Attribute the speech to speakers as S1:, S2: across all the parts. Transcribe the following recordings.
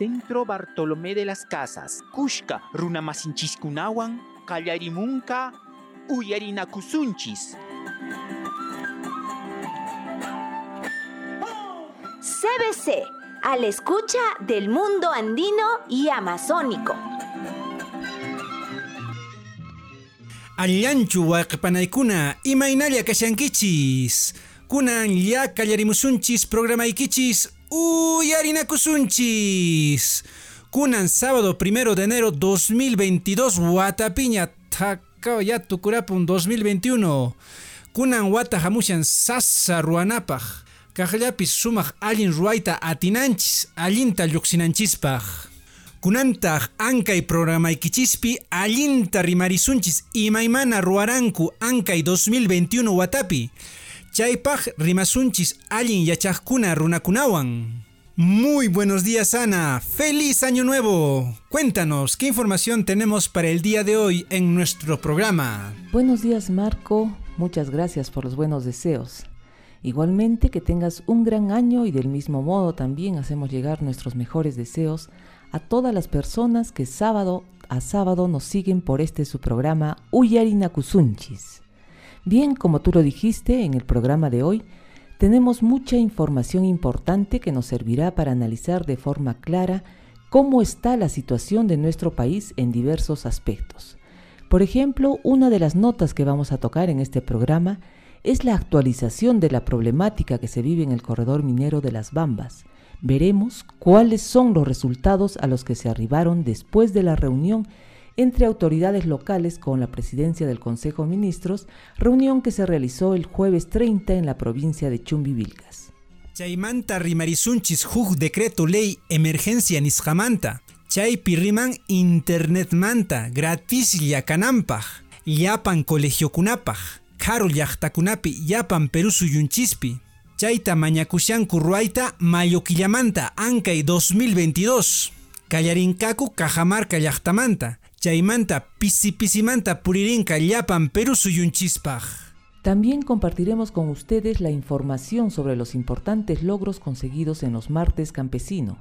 S1: Centro Bartolomé de las Casas. Kushka runamasinchis-kunawan kallarimunka uyarinakusunchis.
S2: CBC, a la escucha del mundo andino y amazónico.
S3: Allanchu waqpanaykuna imaynalla kashankichis. Kunan lla kallarimusunchis programaykichis uyarinakusunchis. Kunan sábado primero de enero 2022 Watapiña Takao ya tukurapun 2021. Kunan wata hamushan sasa ruanapaj. Kajllapis sumaq allin ruayta atinanchis allinta lluqsinanchispaj. Kunantaq ankay programaykichispi allinta rimarisunchis imaymana ruaranku ankay 2021 watapi. Chaypaj rimasunchis allin yachaqkuna runakunawan. Muy buenos días Ana, feliz año nuevo. Cuéntanos, ¿qué información tenemos para el día de hoy en nuestro programa?
S4: Buenos días Marco, muchas gracias por los buenos deseos. Igualmente que tengas un gran año y del mismo modo también hacemos llegar nuestros mejores deseos a todas las personas que sábado a sábado nos siguen por este su programa Uyarinakusunchis. Bien, como tú lo dijiste en el programa de hoy, tenemos mucha información importante que nos servirá para analizar de forma clara cómo está la situación de nuestro país en diversos aspectos. Por ejemplo, una de las notas que vamos a tocar en este programa es la actualización de la problemática que se vive en el corredor minero de las Bambas. Veremos cuáles son los resultados a los que se arribaron después de la reunión entre autoridades locales con la presidencia del Consejo de Ministros, reunión que se realizó el jueves 30 en la provincia de Chumbivilcas.
S3: Chaymanta rimarisunchis huk decreto ley emergencia nisqamanta. Chaypi riman internetmanta gratis llakanampaj. Llapan colegiokunapaj. Karo llaqtakunapi yapan Perú suyunchispi. Chayta mañakushanku ruayta mayo killamanta ankay 2022. Kallarinkaku Cajamarca llaqtamanta. Chaymanta pisi pisimanta puririnka llapan Perú suyunchispaj.
S4: También compartiremos con ustedes la información sobre los importantes logros conseguidos en los martes campesino,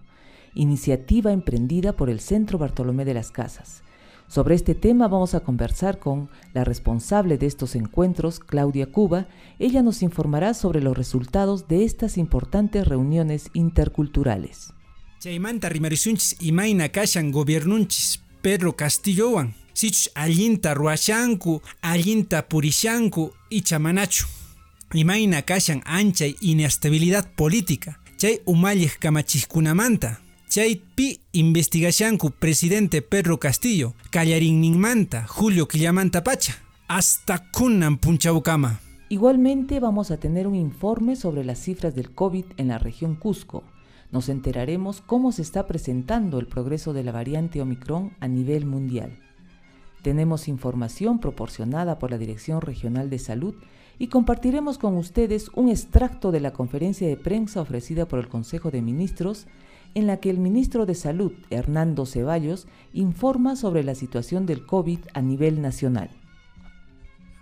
S4: iniciativa emprendida por el Centro Bartolomé de las Casas. Sobre este tema vamos a conversar con la responsable de estos encuentros, Claudia Cuba. Ella nos informará sobre los resultados de estas importantes reuniones interculturales.
S3: Chaymanta rimarisunchis imayna kashan gobiernunchis Pedro Castillowan. Sich allinta ruashanku, allinta purishanku y chamanachu. Imayna kashan ancha inestabilidad política. Chay umallik kamachiskunamanta. Chaypi investigashanku presidente Pedro Castillo, Callarinninmanta, Julio Quillamanta Pacha, hasta Kunnan Punchaucama.
S4: Igualmente vamos a tener un informe sobre las cifras del COVID en la región Cusco. Nos enteraremos cómo se está presentando el progreso de la variante Omicron a nivel mundial. Tenemos información proporcionada por la Dirección Regional de Salud y compartiremos con ustedes un extracto de la conferencia de prensa ofrecida por el Consejo de Ministros en la que el ministro de Salud, Hernando Ceballos, informa sobre la situación del COVID a nivel nacional.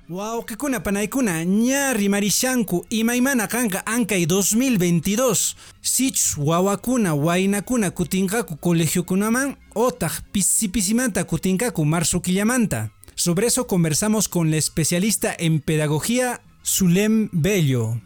S3: Wow, que kuna panaykuna ña rimarishanku imaymana kanka ankay 2022 sich wawakuna waynakuna kutinkaku colegiokunaman otaq pisipisimanta kutinkaku marzo killamanta. Sobre eso conversamos con la especialista en pedagogía Zulem Bello.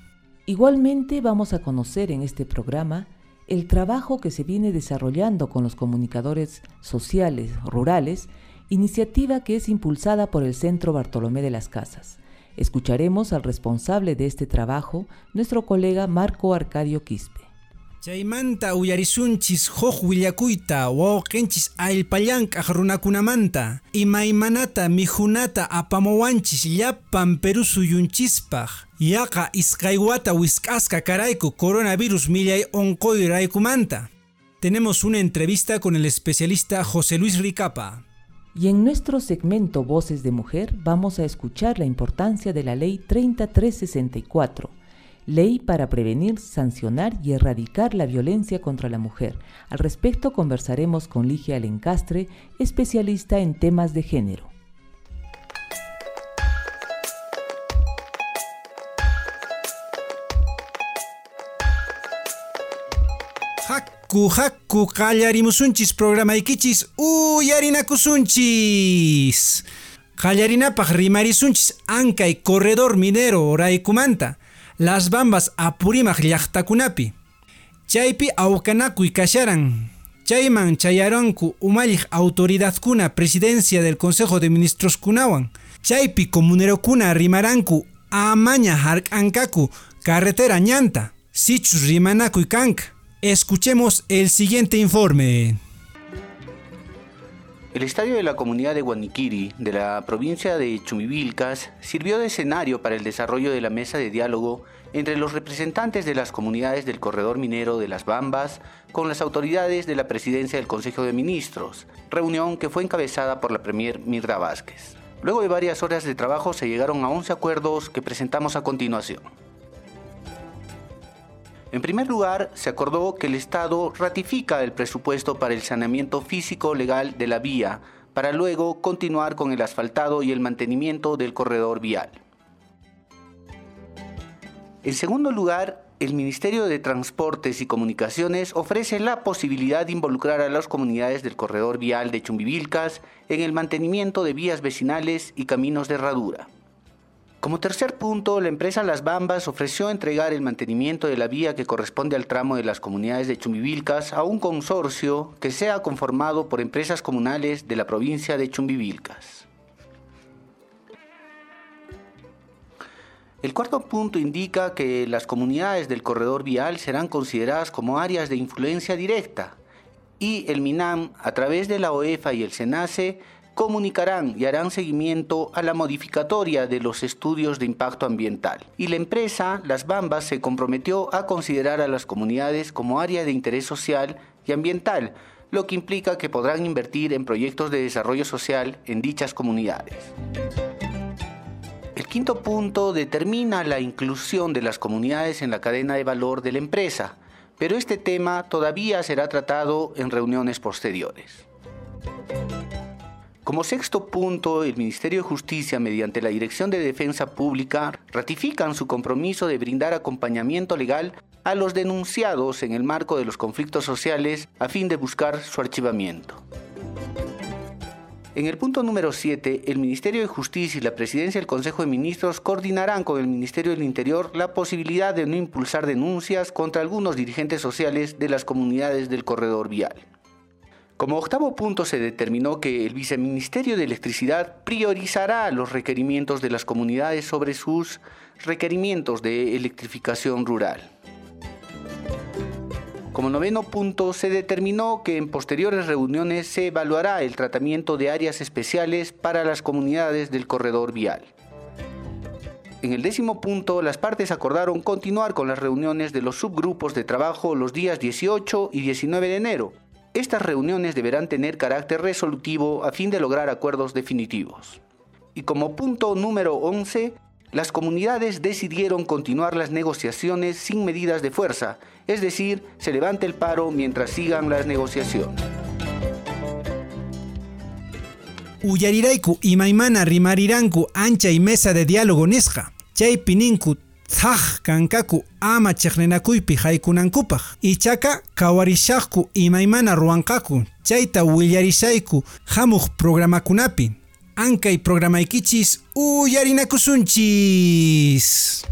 S4: Igualmente vamos a conocer en este programa el trabajo que se viene desarrollando con los comunicadores sociales rurales, iniciativa que es impulsada por el Centro Bartolomé de las Casas. Escucharemos al responsable de este trabajo, nuestro colega Marco Arcadio Quispe.
S3: Tenemos una entrevista con el especialista José Luis Ricapa.
S4: Y en nuestro segmento Voces de Mujer vamos a escuchar la importancia de la Ley 3364 Ley para prevenir, sancionar y erradicar la violencia contra la mujer. Al respecto conversaremos con Ligia Alencastre, especialista en temas de género.
S3: Haku haku qallarimusunchis programaykichis uyarinakusunchis. Qallarinapaq rimarisunchis ankay corredor minero raykumanta. Las Bambas apurimaq llaqtakunapi. Chaypi awkanakuy kasharan. Chayman chayaranku umalliq autoridadkuna presidencia del Consejo de Ministros kunawan. Chaypi comunerokuna rimaranku amaña hark'ankaku carretera ñanta. Sichus rimanakuy kanka. Escuchemos el siguiente informe.
S1: El estadio de la comunidad de Guaniquiri, de la provincia de Chumivilcas, sirvió de escenario para el desarrollo de la mesa de diálogo entre los representantes de las comunidades del corredor minero de Las Bambas con las autoridades de la presidencia del Consejo de Ministros, reunión que fue encabezada por la Premier Mirda Vázquez. Luego de varias horas de trabajo se llegaron a 11 acuerdos que presentamos a continuación. En primer lugar, se acordó que el Estado ratifica el presupuesto para el saneamiento físico legal de la vía, para luego continuar con el asfaltado y el mantenimiento del corredor vial. En segundo lugar, el Ministerio de Transportes y Comunicaciones ofrece la posibilidad de involucrar a las comunidades del corredor vial de Chumbivilcas en el mantenimiento de vías vecinales y caminos de herradura. Como tercer punto, la empresa Las Bambas ofreció entregar el mantenimiento de la vía que corresponde al tramo de las comunidades de Chumbivilcas a un consorcio que sea conformado por empresas comunales de la provincia de Chumbivilcas. El cuarto punto indica que las comunidades del corredor vial serán consideradas como áreas de influencia directa y el MINAM, a través de la OEFA y el SENACE, comunicarán y harán seguimiento a la modificatoria de los estudios de impacto ambiental. Y la empresa, Las Bambas, se comprometió a considerar a las comunidades como área de interés social y ambiental, lo que implica que podrán invertir en proyectos de desarrollo social en dichas comunidades. El quinto punto determina la inclusión de las comunidades en la cadena de valor de la empresa, pero este tema todavía será tratado en reuniones posteriores. Como sexto punto, el Ministerio de Justicia, mediante la Dirección de Defensa Pública, ratifican su compromiso de brindar acompañamiento legal a los denunciados en el marco de los conflictos sociales a fin de buscar su archivamiento. En el punto número 7, el Ministerio de Justicia y la Presidencia del Consejo de Ministros coordinarán con el Ministerio del Interior la posibilidad de no impulsar denuncias contra algunos dirigentes sociales de las comunidades del corredor vial. Como octavo punto se determinó que el Viceministerio de Electricidad priorizará los requerimientos de las comunidades sobre sus requerimientos de electrificación rural. Como noveno punto, se determinó que en posteriores reuniones se evaluará el tratamiento de áreas especiales para las comunidades del corredor vial. En el décimo punto, las partes acordaron continuar con las reuniones de los subgrupos de trabajo los días 18 y 19 de enero, estas reuniones deberán tener carácter resolutivo a fin de lograr acuerdos definitivos. Y como punto número 11, las comunidades decidieron continuar las negociaciones sin medidas de fuerza, es decir, se levante el paro mientras sigan las negociaciones.
S3: Uyariraiku imaymana rimariranku ancha y mesa de diálogo nisqa. Chay pininku thaq kankaku ama chiqninakuypi haykunankupaq ichaqa kawarishaqku imaymana ruwanqaku chayta willarishayku hamuq programakunapi. Ankay programaykichis uyarinakusunchis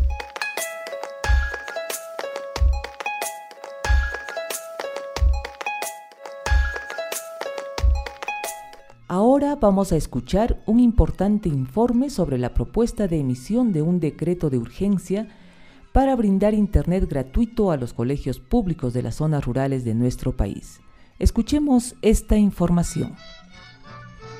S4: vamos a escuchar un importante informe sobre la propuesta de emisión de un decreto de urgencia para brindar Internet gratuito a los colegios públicos de las zonas rurales de nuestro país. Escuchemos esta información.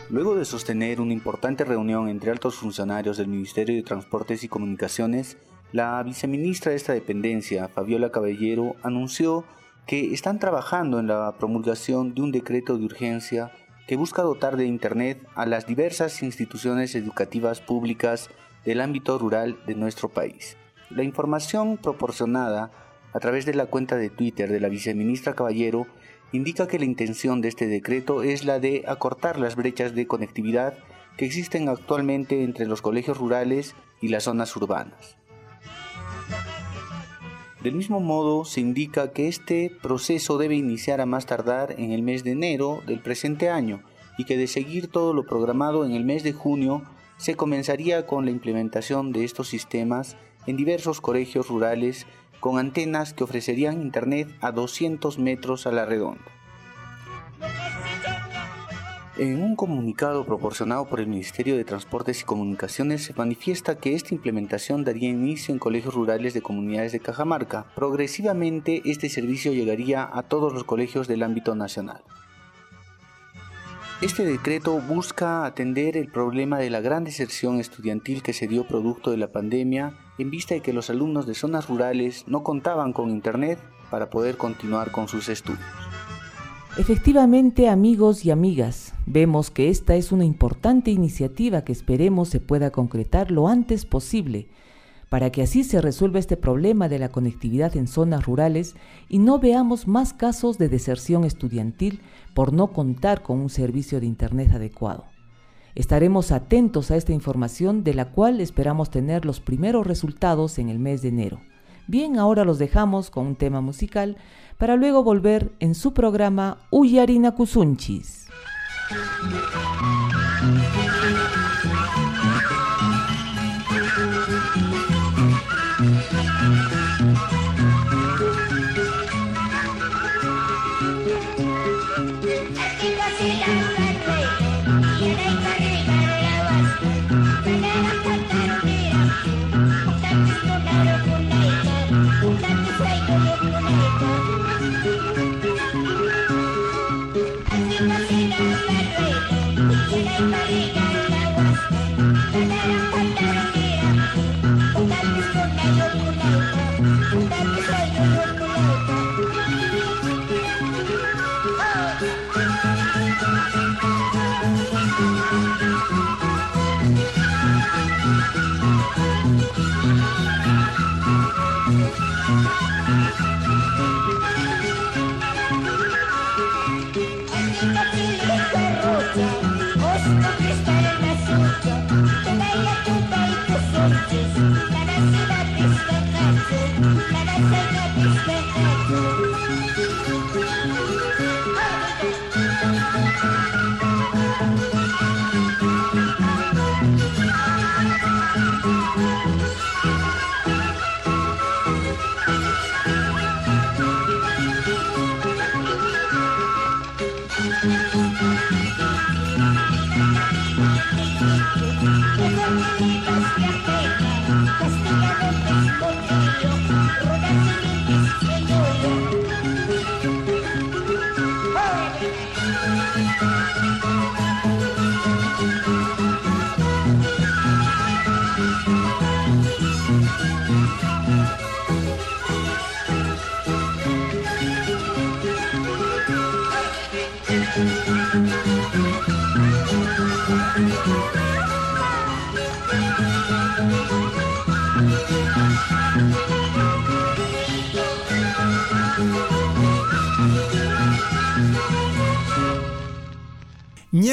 S1: Luego de sostener una importante reunión entre altos funcionarios del Ministerio de Transportes y Comunicaciones, la viceministra de esta dependencia, Fabiola Caballero, anunció que están trabajando en la promulgación de un decreto de urgencia que busca dotar de Internet a las diversas instituciones educativas públicas del ámbito rural de nuestro país. La información proporcionada a través de la cuenta de Twitter de la viceministra Caballero indica que la intención de este decreto es la de acortar las brechas de conectividad que existen actualmente entre los colegios rurales y las zonas urbanas. Del mismo modo, se indica que este proceso debe iniciar a más tardar en el mes de enero del presente año y que de seguir todo lo programado en el mes de junio, se comenzaría con la implementación de estos sistemas en diversos colegios rurales con antenas que ofrecerían Internet a 200 metros a la redonda. En un comunicado proporcionado por el Ministerio de Transportes y Comunicaciones se manifiesta que esta implementación daría inicio en colegios rurales de comunidades de Cajamarca. Progresivamente este servicio llegaría a todos los colegios del ámbito nacional. Este decreto busca atender el problema de la gran deserción estudiantil que se dio producto de la pandemia en vista de que los alumnos de zonas rurales no contaban con Internet para poder continuar con sus estudios.
S4: Efectivamente, amigos y amigas, vemos que esta es una importante iniciativa que esperemos se pueda concretar lo antes posible, para que así se resuelva este problema de la conectividad en zonas rurales y no veamos más casos de deserción estudiantil por no contar con un servicio de Internet adecuado. Estaremos atentos a esta información de la cual esperamos tener los primeros resultados en el mes de enero. Bien, ahora los dejamos con un tema musical para luego volver en su programa Uyarina Kusunchis.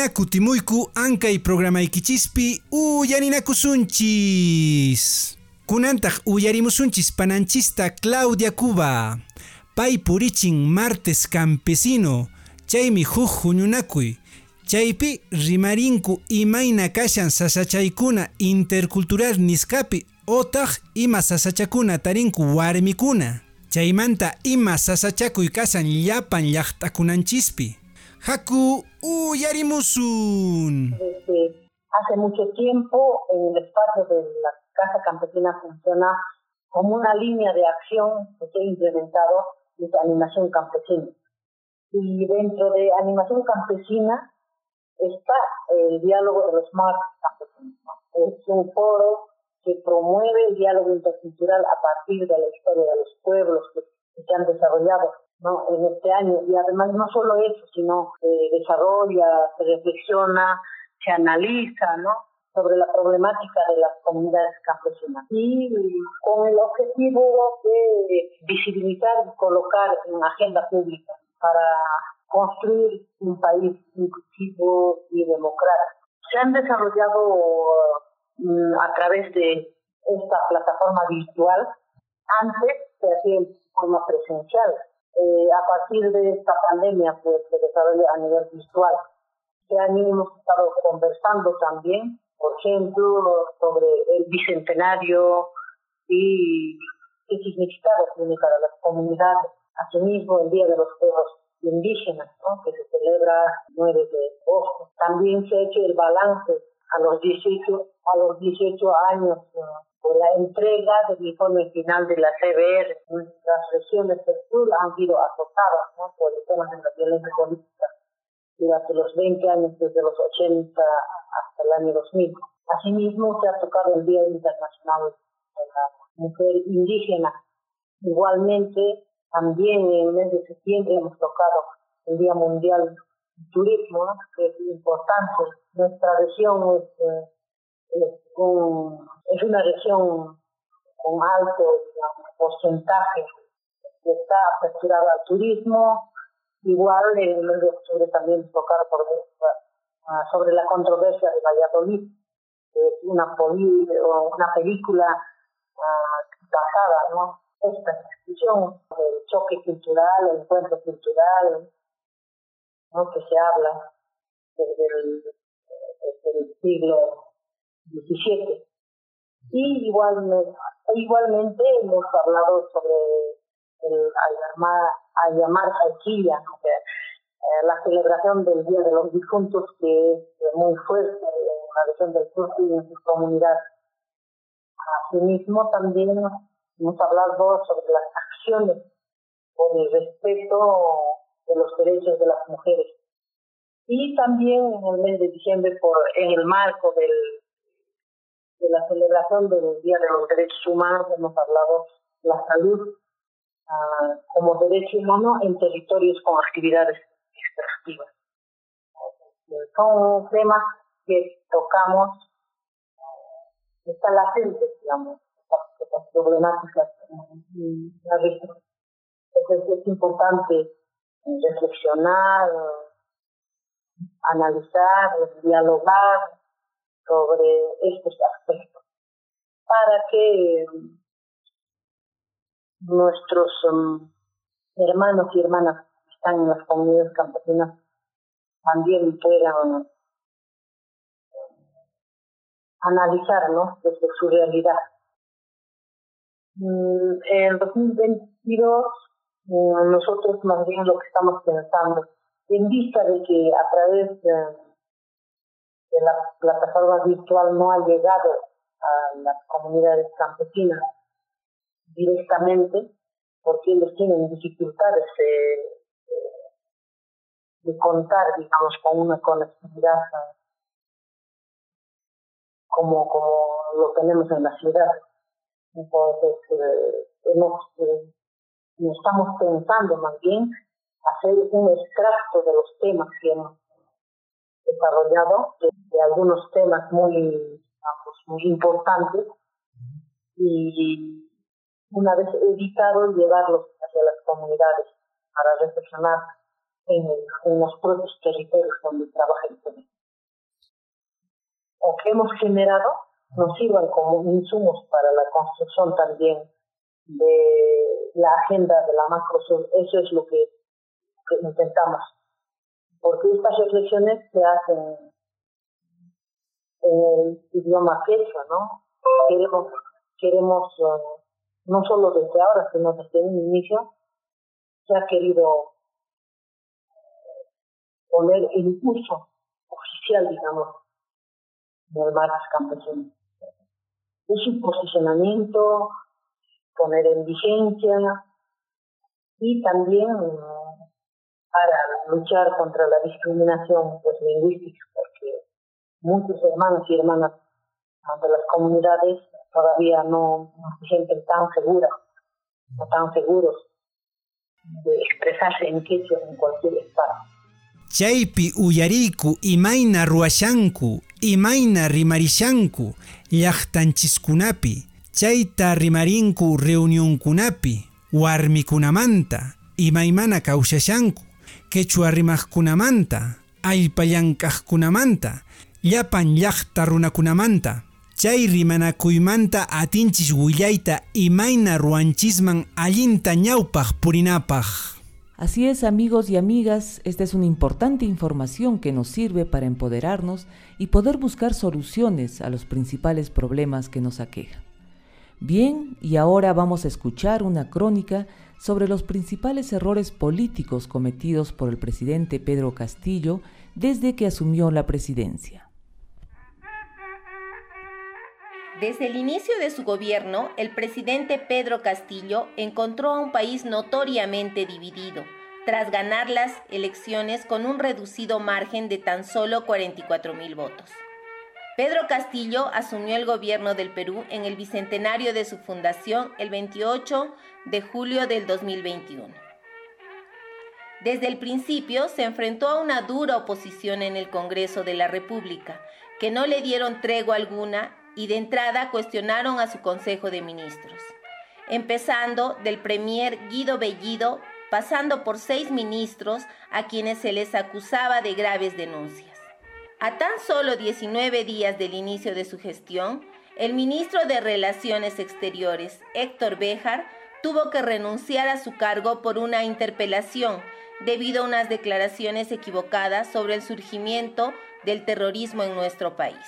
S3: Ñakutimuiku ankay programaykicispi uyarinakusunchis. Kunantaq uyarimusunchis pananchista Claudia Cuba. Pay purichin martes campesino. Chaymi huk. Chaypi rimarinku imayna kashan sasachaykuna intercultural niskapi otaq ima sasachakuna tarinku warmikuna. Chaymanta ima sasachakuy kasan llapan llaqtakunanchispi. Haku Uyarimusun.
S5: Desde hace mucho tiempo en el espacio de la Casa Campesina funciona como una línea de acción que ha implementado de animación campesina. Y dentro de animación campesina está el diálogo de los más campesinos. Es un foro que promueve el diálogo intercultural a partir de la historia de los pueblos que se han desarrollado ¿no? en este año. Y además no solo eso, sino se desarrolla, se reflexiona, se analiza ¿no? sobre la problemática de las comunidades campesinas. Y con el objetivo de visibilizar y colocar en agenda pública para construir un país inclusivo y democrático. Se han desarrollado mm, a través de esta plataforma virtual Antes se hacía en forma presencial. Eh, a partir de esta pandemia, pues se desarrolla a nivel virtual. Este año hemos estado conversando también, por ejemplo, sobre el bicentenario y qué significado tiene para las comunidades. Asimismo, el Día de los Pueblos Indígenas, ¿no? que se celebra el 9 de agosto. También se ha hecho el balance a los 18, a los 18 años de la entrega del informe final de la CBR. Las regiones del sur han sido azotadas por el tema de la violencia política durante los 20 años, desde los 80 hasta el año 2000. Asimismo, se ha tocado el Día Internacional de la Mujer Indígena. Igualmente, también en el mes de septiembre hemos tocado el Día Mundial Turismo, que es importante. Nuestra región es, eh, es, una región con alto porcentaje que está aperturada al turismo. Igual en el mes de octubre también tocar por, uh, sobre la controversia de Valladolid, que es una, una película uh, ¿no? esta discusión del choque cultural, el encuentro cultural, ¿no? que se habla desde el, siglo XVII. Y igual, igualmente hemos hablado sobre el Ayamar Alquilla, eh, la celebración del Día de los Difuntos, que es muy fuerte en la región del sur y en sus comunidades. Asimismo, también hemos hablado sobre las acciones por el respeto de los derechos de las mujeres. Y también en el mes de diciembre, por, en el marco del, de la celebración del Día de los Derechos Humanos, hemos hablado de la salud uh, como derecho humano en territorios con actividades extractivas. Son temas que tocamos, está latente, digamos, problemáticas la Entonces es importante reflexionar, analizar, dialogar sobre estos aspectos para que nuestros um, hermanos y hermanas que están en las comunidades campesinas también puedan analizar ¿no? desde su realidad Mm, en 2022 mm, nosotros más bien lo que estamos pensando, en vista de que a través de, la plataforma virtual no ha llegado a las comunidades campesinas directamente, porque ellos tienen dificultades de, contar, digamos, con una conectividad como, como lo tenemos en la ciudad. Entonces, eh, hemos, eh, estamos pensando más bien hacer un extracto de los temas que hemos desarrollado, de, algunos temas muy, muy importantes, y una vez editado, llevarlos hacia las comunidades para reflexionar en, los propios territorios donde trabaja el tema. O que hemos generado nos sirvan como insumos para la construcción también de la agenda de la macrosur. Eso es lo que, intentamos. Porque estas reflexiones se hacen en el idioma quechua, ¿no? Queremos, queremos eh, no solo desde ahora, sino desde un inicio, se ha querido poner el uso oficial, digamos, del marcas campesino es su posicionamiento, poner en vigencia y también para luchar contra la discriminación pues, lingüística, porque muchos hermanos y hermanas de las comunidades todavía no, se sienten tan seguras o tan seguros de expresarse en quechua en cualquier espacio.
S3: Chaypi uyariku imayna ruwashanku, imayna rimarishanku, llaqtanchiskunapi, chayta rimarinku reunionkunapi, warmikunamanta, imaymana kawshashanku, quechua rimaqkunamanta, allpallankaqkunamanta, llapan llaqta runakunamanta, Chay rimanakuymanta atinchis willaita imayna ruanchisman allinta ñawpaj purinapaj.
S4: Así es, amigos y amigas, esta es una importante información que nos sirve para empoderarnos y poder buscar soluciones a los principales problemas que nos aquejan. Bien, y ahora vamos a escuchar una crónica sobre los principales errores políticos cometidos por el presidente Pedro Castillo desde que asumió la presidencia.
S2: Desde el inicio de su gobierno, el presidente Pedro Castillo encontró a un país notoriamente dividido, tras ganar las elecciones con un reducido margen de tan solo 44 mil votos. Pedro Castillo asumió el gobierno del Perú en el bicentenario de su fundación el 28 de julio del 2021. Desde el principio se enfrentó a una dura oposición en el Congreso de la República, que no le dieron tregua alguna y de entrada cuestionaron a su Consejo de Ministros, empezando del Premier Guido Bellido, pasando por seis ministros a quienes se les acusaba de graves denuncias. A tan solo 19 días del inicio de su gestión, el ministro de Relaciones Exteriores, Héctor Béjar, tuvo que renunciar a su cargo por una interpelación debido a unas declaraciones equivocadas sobre el surgimiento del terrorismo en nuestro país.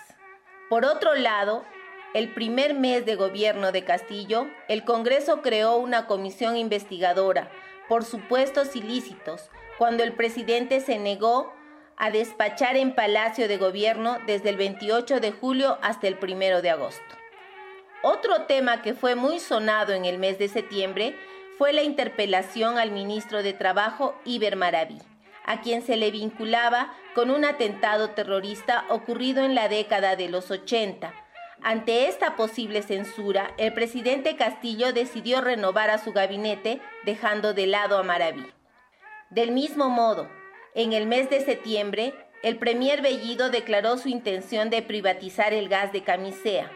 S2: Por otro lado, el primer mes de gobierno de Castillo, el Congreso creó una comisión investigadora por supuestos ilícitos, cuando el presidente se negó a despachar en Palacio de Gobierno desde el 28 de julio hasta el 1 de agosto. Otro tema que fue muy sonado en el mes de septiembre fue la interpelación al ministro de Trabajo, Iber Maraví a quien se le vinculaba con un atentado terrorista ocurrido en la década de los 80. Ante esta posible censura, el presidente Castillo decidió renovar a su gabinete, dejando de lado a Maraví. Del mismo modo, en el mes de septiembre, el premier Bellido declaró su intención de privatizar el gas de camisea.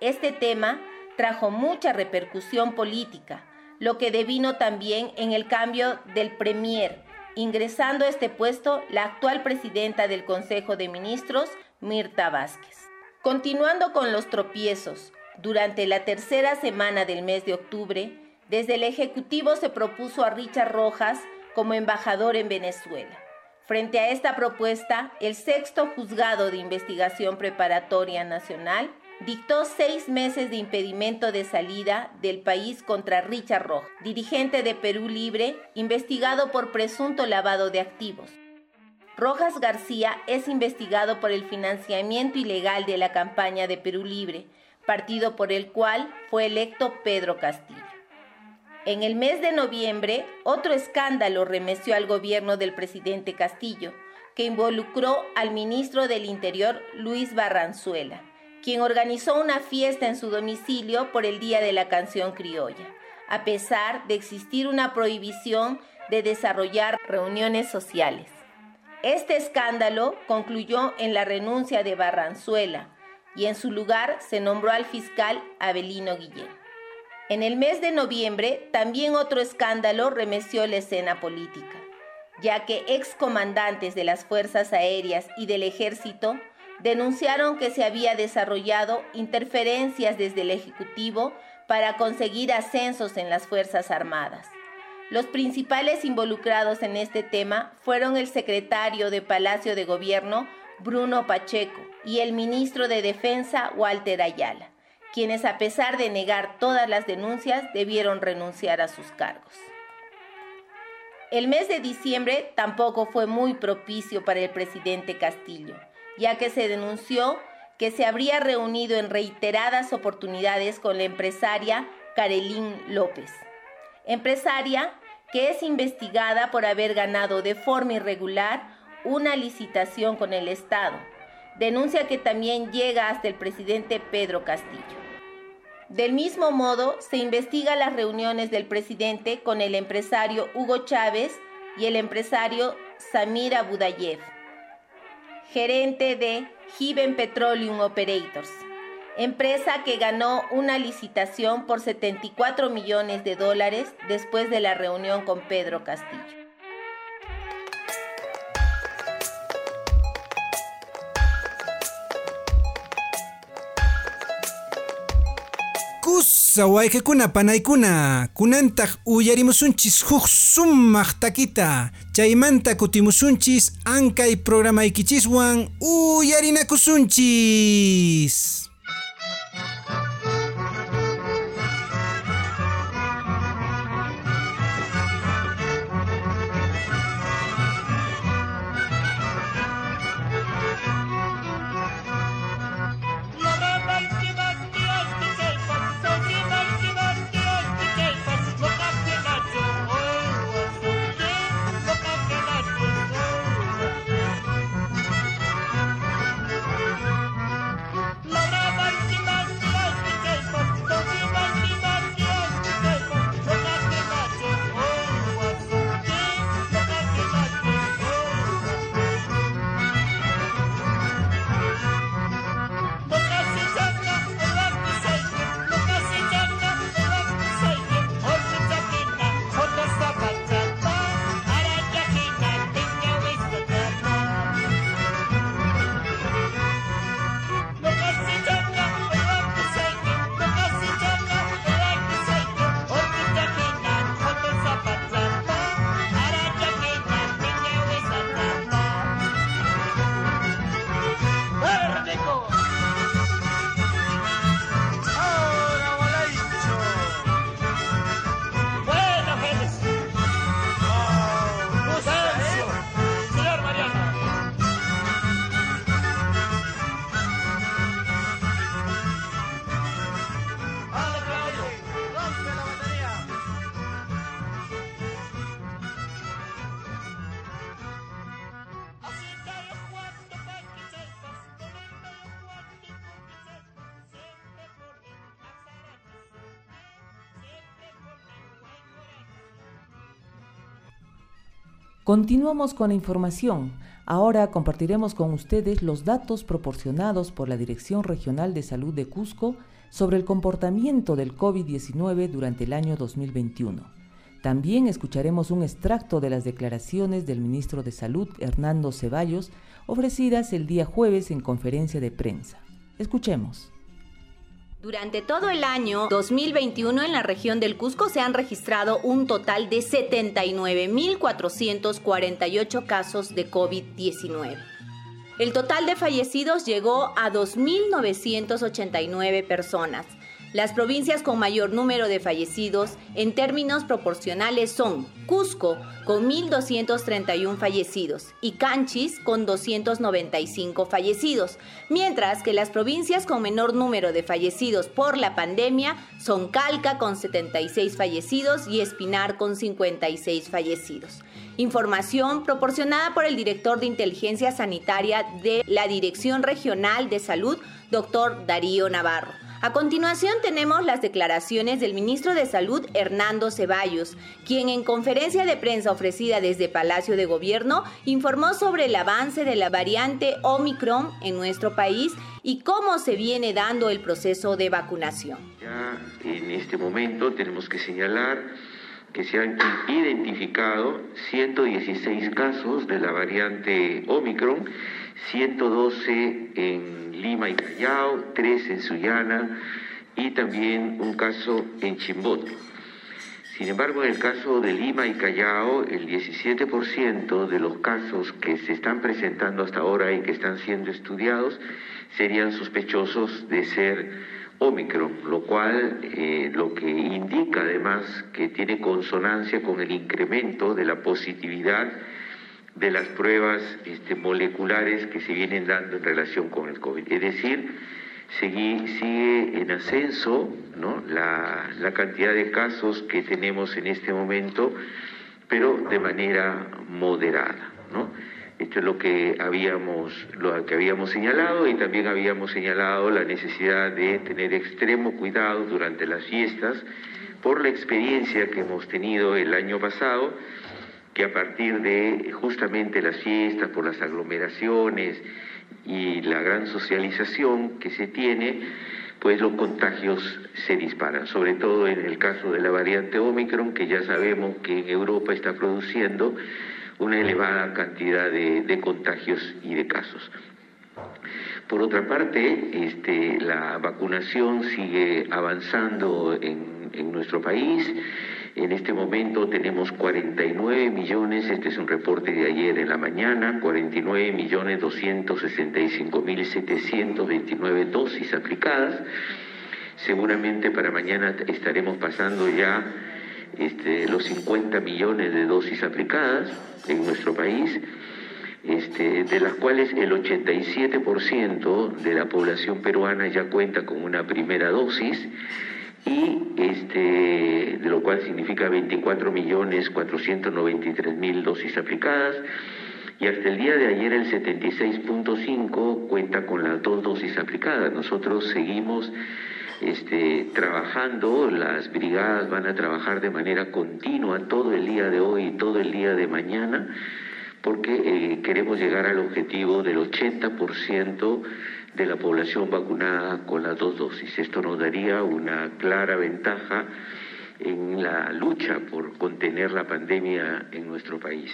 S2: Este tema trajo mucha repercusión política, lo que devino también en el cambio del premier, ingresando a este puesto la actual presidenta del Consejo de Ministros, Mirta Vázquez. Continuando con los tropiezos, durante la tercera semana del mes de octubre, desde el Ejecutivo se propuso a Richard Rojas como embajador en Venezuela. Frente a esta propuesta, el sexto juzgado de investigación preparatoria nacional dictó seis meses de impedimento de salida del país contra Richard Rojas, dirigente de Perú Libre, investigado por presunto lavado de activos. Rojas García es investigado por el financiamiento ilegal de la campaña de Perú Libre, partido por el cual fue electo Pedro Castillo. En el mes de noviembre, otro escándalo remeció al gobierno del presidente Castillo, que involucró al ministro del Interior Luis Barranzuela quien organizó una fiesta en su domicilio por el Día de la Canción Criolla, a pesar de existir una prohibición de desarrollar reuniones sociales. Este escándalo concluyó en la renuncia de Barranzuela y en su lugar se nombró al fiscal Abelino Guillén. En el mes de noviembre también otro escándalo remeció la escena política, ya que excomandantes de las Fuerzas Aéreas y del Ejército denunciaron que se había desarrollado interferencias desde el Ejecutivo para conseguir ascensos en las Fuerzas Armadas. Los principales involucrados en este tema fueron el secretario de Palacio de Gobierno, Bruno Pacheco, y el ministro de Defensa, Walter Ayala, quienes a pesar de negar todas las denuncias debieron renunciar a sus cargos. El mes de diciembre tampoco fue muy propicio para el presidente Castillo ya que se denunció que se habría reunido en reiteradas oportunidades con la empresaria Carelín López, empresaria que es investigada por haber ganado de forma irregular una licitación con el Estado, denuncia que también llega hasta el presidente Pedro Castillo. Del mismo modo, se investiga las reuniones del presidente con el empresario Hugo Chávez y el empresario Samir Abudayev gerente de Given Petroleum Operators, empresa que ganó una licitación por 74 millones de dólares después de la reunión con Pedro Castillo.
S6: Kawsa waykakuna panaykuna kunantaq uyarimusunchis huk sumaq takita. Chaymanta kutimusunchis ankay programaykichiswan uyarinakusunchis
S4: Continuamos con la información. Ahora compartiremos con ustedes los datos proporcionados por la Dirección Regional de Salud de Cusco sobre el comportamiento del COVID-19 durante el año 2021. También escucharemos un extracto de las declaraciones del ministro de Salud, Hernando Ceballos, ofrecidas el día jueves en conferencia de prensa. Escuchemos.
S7: Durante todo el año 2021 en la región del Cusco se han registrado un total de 79.448 casos de COVID-19. El total de fallecidos llegó a 2.989 personas. Las provincias con mayor número de fallecidos en términos proporcionales son Cusco con 1.231 fallecidos y Canchis con 295 fallecidos, mientras que las provincias con menor número de fallecidos por la pandemia son Calca con 76 fallecidos y Espinar con 56 fallecidos. Información proporcionada por el director de inteligencia sanitaria de la Dirección Regional de Salud, doctor Darío Navarro. A continuación tenemos las declaraciones del ministro de Salud, Hernando Ceballos, quien en conferencia de prensa ofrecida desde Palacio de Gobierno informó sobre el avance de la variante Omicron en nuestro país y cómo se viene dando el proceso de vacunación.
S8: Ya en este momento tenemos que señalar que se han identificado 116 casos de la variante Omicron, 112 en Lima y Callao, tres en Sullana y también un caso en Chimbote. Sin embargo, en el caso de Lima y Callao, el 17% de los casos que se están presentando hasta ahora y que están siendo estudiados serían sospechosos de ser Omicron, lo cual eh, lo que indica además que tiene consonancia con el incremento de la positividad de las pruebas este, moleculares que se vienen dando en relación con el COVID. Es decir, sigue en ascenso ¿no? la, la cantidad de casos que tenemos en este momento, pero de manera moderada. ¿no? Esto es lo que habíamos, lo que habíamos señalado y también habíamos señalado la necesidad de tener extremo cuidado durante las fiestas por la experiencia que hemos tenido el año pasado que a partir de justamente las fiestas, por las aglomeraciones y la gran socialización que se tiene, pues los contagios se disparan, sobre todo en el caso de la variante Omicron, que ya sabemos que en Europa está produciendo una elevada cantidad de, contagios y de casos. Por otra parte, este, la vacunación sigue avanzando en, en nuestro país. En este momento tenemos 49 millones, este es un reporte de ayer en la mañana, 49 millones 265 mil 729 dosis aplicadas. Seguramente para mañana estaremos pasando ya este, los 50 millones de dosis aplicadas en nuestro país, este, de las cuales el 87% de la población peruana ya cuenta con una primera dosis y este, de lo cual significa 24 millones 493 mil dosis aplicadas y hasta el día de ayer el 76.5 cuenta con las dos dosis aplicadas. Nosotros seguimos este, trabajando, las brigadas van a trabajar de manera continua todo el día de hoy y todo el día de mañana porque eh, queremos llegar al objetivo del 80% de la población vacunada con las dos dosis. Esto nos daría una clara ventaja en la lucha por contener la pandemia en nuestro país.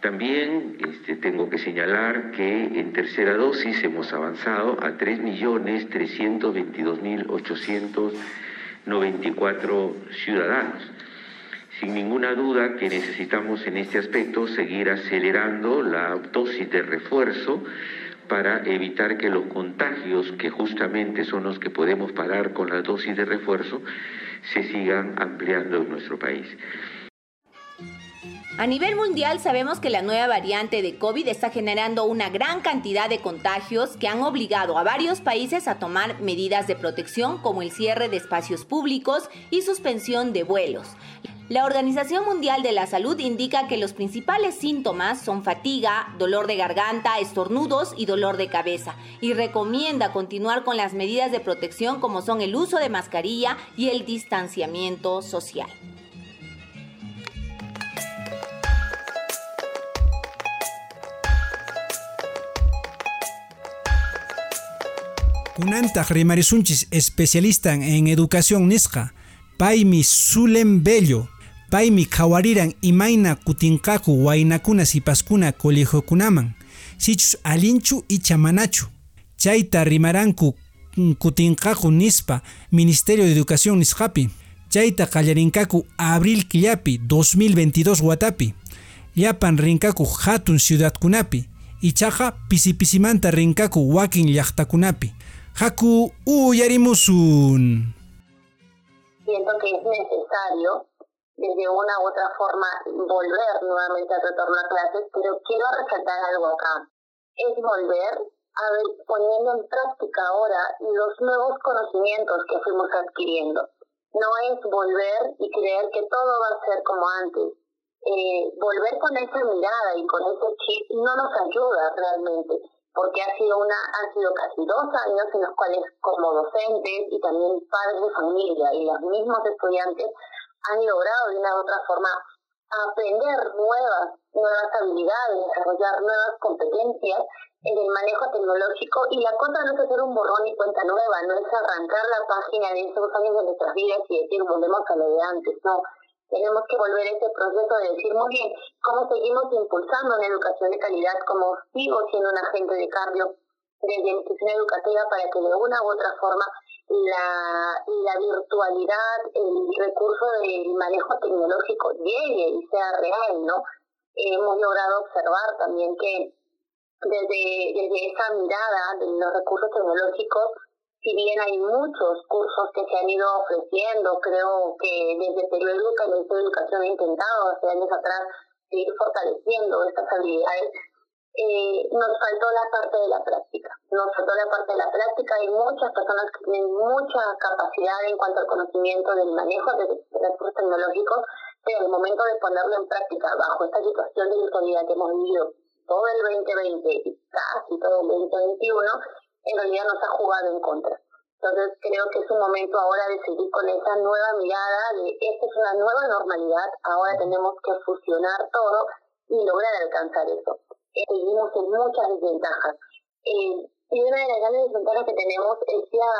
S8: También este, tengo que señalar que en tercera dosis hemos avanzado a 3.322.894 ciudadanos. Sin ninguna duda que necesitamos en este aspecto seguir acelerando la dosis de refuerzo para evitar que los contagios, que justamente son los que podemos parar con la dosis de refuerzo, se sigan ampliando en nuestro país.
S7: A nivel mundial sabemos que la nueva variante de COVID está generando una gran cantidad de contagios que han obligado a varios países a tomar medidas de protección como el cierre de espacios públicos y suspensión de vuelos. La Organización Mundial de la Salud indica que los principales síntomas son fatiga, dolor de garganta, estornudos y dolor de cabeza y recomienda continuar con las medidas de protección como son el uso de mascarilla y el distanciamiento social.
S3: Kunanta rimarisunchis especialista en educación nisqa, paimi Zulem Bello, paimi khawariran imaina kutinkaku waynakuna sipaskuna colegiokunaman, sichus alinchu y chamanachu. Chaita rimaranku kutinkaku nispa Ministerio de Educación nisqapi. Chaita qallarinkaku abril killapi 2022 watapi. Llapan rinkaku hatun ciudadkunapi. Ichaqa pisipisimanta rinkaku wakin llaqtakunapi. Haku uyarimusun.
S9: Siento que es necesario de una u otra forma volver nuevamente a retornar a clases, pero quiero resaltar algo acá. Es volver a ver, poniendo en práctica ahora los nuevos conocimientos que fuimos adquiriendo. No es volver y creer que todo va a ser como antes. Eh, volver con esa mirada y con ese chip no nos ayuda realmente porque ha sido una, han sido casi dos años en los cuales como docentes y también padres de familia y los mismos estudiantes han logrado de una u otra forma aprender nuevas, nuevas habilidades, desarrollar nuevas competencias en el manejo tecnológico. Y la cosa no es hacer un borrón y cuenta nueva, no es arrancar la página de esos años de nuestras vidas y decir volvemos a lo de antes, no tenemos que volver a ese proceso de decir muy bien cómo seguimos impulsando una educación de calidad, cómo sigo siendo un agente de cambio desde la institución educativa para que de una u otra forma la, la virtualidad, el recurso del manejo tecnológico llegue y sea real, ¿no? Hemos logrado observar también que desde, desde esa mirada de los recursos tecnológicos si bien hay muchos cursos que se han ido ofreciendo, creo que desde Perú Educa, el Ministerio de Educación ha intentado hace años atrás seguir fortaleciendo estas habilidades, eh, nos faltó la parte de la práctica. Nos faltó la parte de la práctica. Hay muchas personas que tienen mucha capacidad en cuanto al conocimiento del manejo de, recursos tecnológicos, pero el momento de ponerlo en práctica bajo esta situación de virtualidad que hemos vivido todo el 2020 y casi todo el 2021, en realidad nos ha jugado en contra. Entonces creo que es un momento ahora de seguir con esa nueva mirada de esta es una nueva normalidad, ahora tenemos que fusionar todo y lograr alcanzar eso. Eh, seguimos en muchas desventajas. Eh, y una de las grandes desventajas que tenemos es la,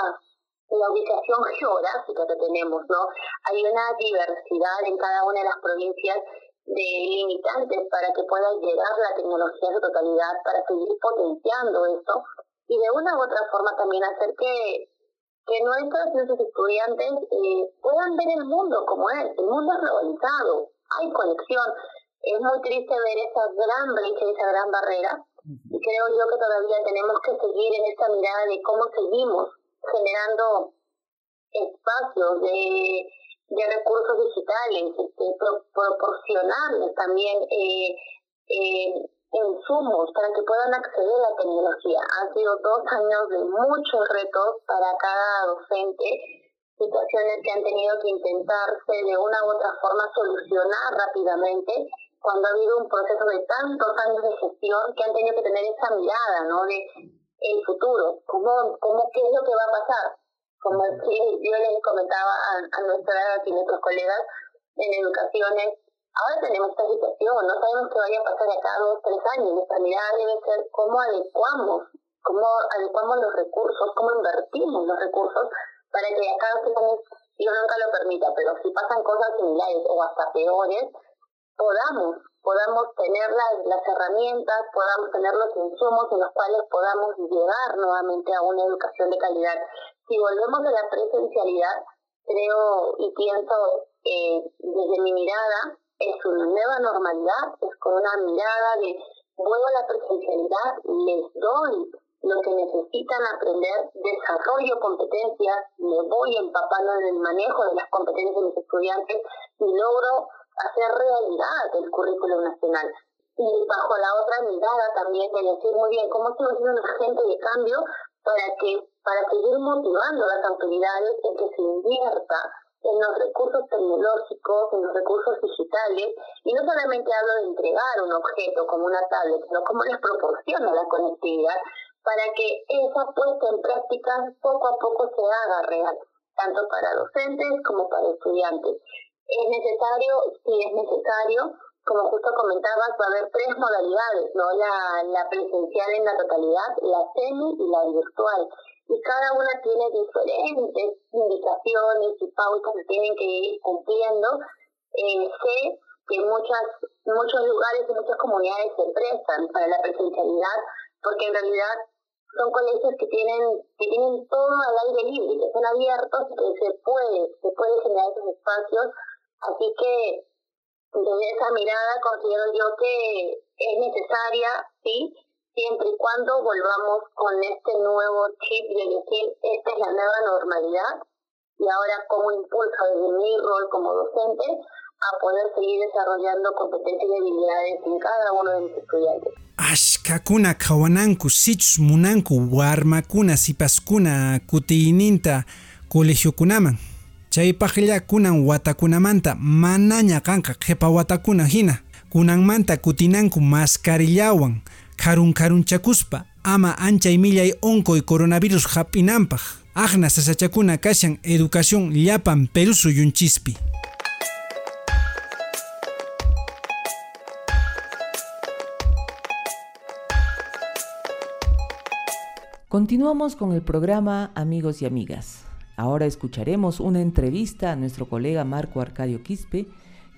S9: la ubicación geográfica que tenemos, ¿no? Hay una diversidad en cada una de las provincias de limitantes para que pueda llegar la tecnología en su totalidad, para seguir potenciando eso y de una u otra forma también hacer que, que nuestros, nuestros estudiantes eh, puedan ver el mundo como es. El mundo es globalizado, hay conexión. Es muy triste ver esa gran brecha, esa gran barrera. Y creo yo que todavía tenemos que seguir en esta mirada de cómo seguimos generando espacios de, de recursos digitales, este, proporcionarles también eh, eh, insumos para que puedan acceder a la tecnología. Han sido dos años de muchos retos para cada docente, situaciones que han tenido que intentarse de una u otra forma solucionar rápidamente cuando ha habido un proceso de tantos años de gestión que han tenido que tener esa mirada, ¿no? De el futuro, cómo, cómo qué es lo que va a pasar. Como yo les comentaba a, a nuestras y nuestros colegas en educaciones, Ahora tenemos esta situación, no sabemos qué vaya a pasar acá dos, tres años. Nuestra mirada debe ser cómo adecuamos, cómo adecuamos los recursos, cómo invertimos los recursos para que acá yo nunca lo permita, pero si pasan cosas similares o hasta peores, podamos, podamos tener las, las herramientas, podamos tener los insumos en los cuales podamos llegar nuevamente a una educación de calidad. Si volvemos a la presencialidad, creo y pienso eh, desde mi mirada, es una nueva normalidad, es con una mirada de vuelvo a la presencialidad, les doy lo que necesitan aprender, desarrollo competencias, me voy empapando en el manejo de las competencias de mis estudiantes y logro hacer realidad el currículo nacional. Y bajo la otra mirada también de decir muy bien cómo sigo siendo un agente de cambio para que para seguir motivando a las autoridades en que se invierta en los recursos tecnológicos, en los recursos digitales, y no solamente hablo de entregar un objeto como una tablet, sino cómo les proporciona la conectividad para que esa puesta en práctica poco a poco se haga real, tanto para docentes como para estudiantes. Es necesario, si es necesario, como justo comentabas, va a haber tres modalidades, ¿no? La, la presencial en la totalidad, la semi y la virtual y cada una tiene diferentes indicaciones y pautas que tienen que ir cumpliendo. Eh, sé que muchas, muchos lugares y muchas comunidades se prestan para la presencialidad porque en realidad son colegios que tienen que tienen todo al aire libre, que son abiertos y que se puede, se puede generar esos espacios. Así que desde esa mirada considero yo que es necesaria, sí, siempre y cuando volvamos con este nuevo chip de decir, esta es la nueva normalidad y ahora como impulso desde mi rol como docente a poder seguir desarrollando competencias y habilidades en cada uno de mis estudiantes.
S3: Ashkakuna kawananku, sichus munanku, warmakuna, sipaskuna, kutiininta, colegiokunaman. Chaypaqlla kunan watakunamanta manaña kanka qhipa watakuna hina. Kunanmanta kutinanku mascarillawan, karun karun chakuspa ama anchay millay onkoy coronavirus hap'inampaj aqna sasachakuna kashan educación llapan perusu yunchispi
S4: Continuamos con el programa Amigos y Amigas. Ahora escucharemos una entrevista a nuestro colega Marco Arcadio Quispe,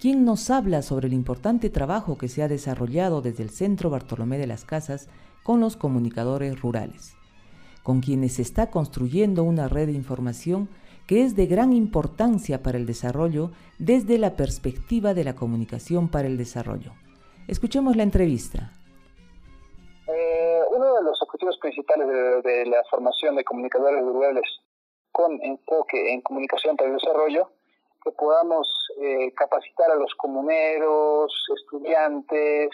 S4: quien nos habla sobre el importante trabajo que se ha desarrollado desde el Centro Bartolomé de las Casas con los comunicadores rurales, con quienes se está construyendo una red de información que es de gran importancia para el desarrollo desde la perspectiva de la comunicación para el desarrollo. Escuchemos la entrevista.
S10: Eh, uno de los objetivos principales de la formación de comunicadores rurales con enfoque en comunicación para el desarrollo que podamos eh, capacitar a los comuneros, estudiantes,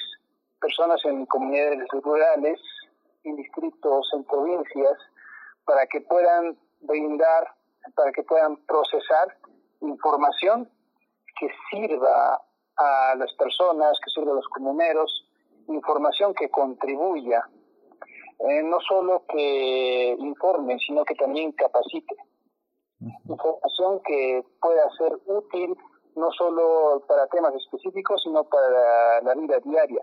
S10: personas en comunidades rurales, en distritos, en provincias, para que puedan brindar, para que puedan procesar información que sirva a las personas, que sirva a los comuneros, información que contribuya, eh, no solo que informe, sino que también capacite información que pueda ser útil no solo para temas específicos, sino para la vida diaria.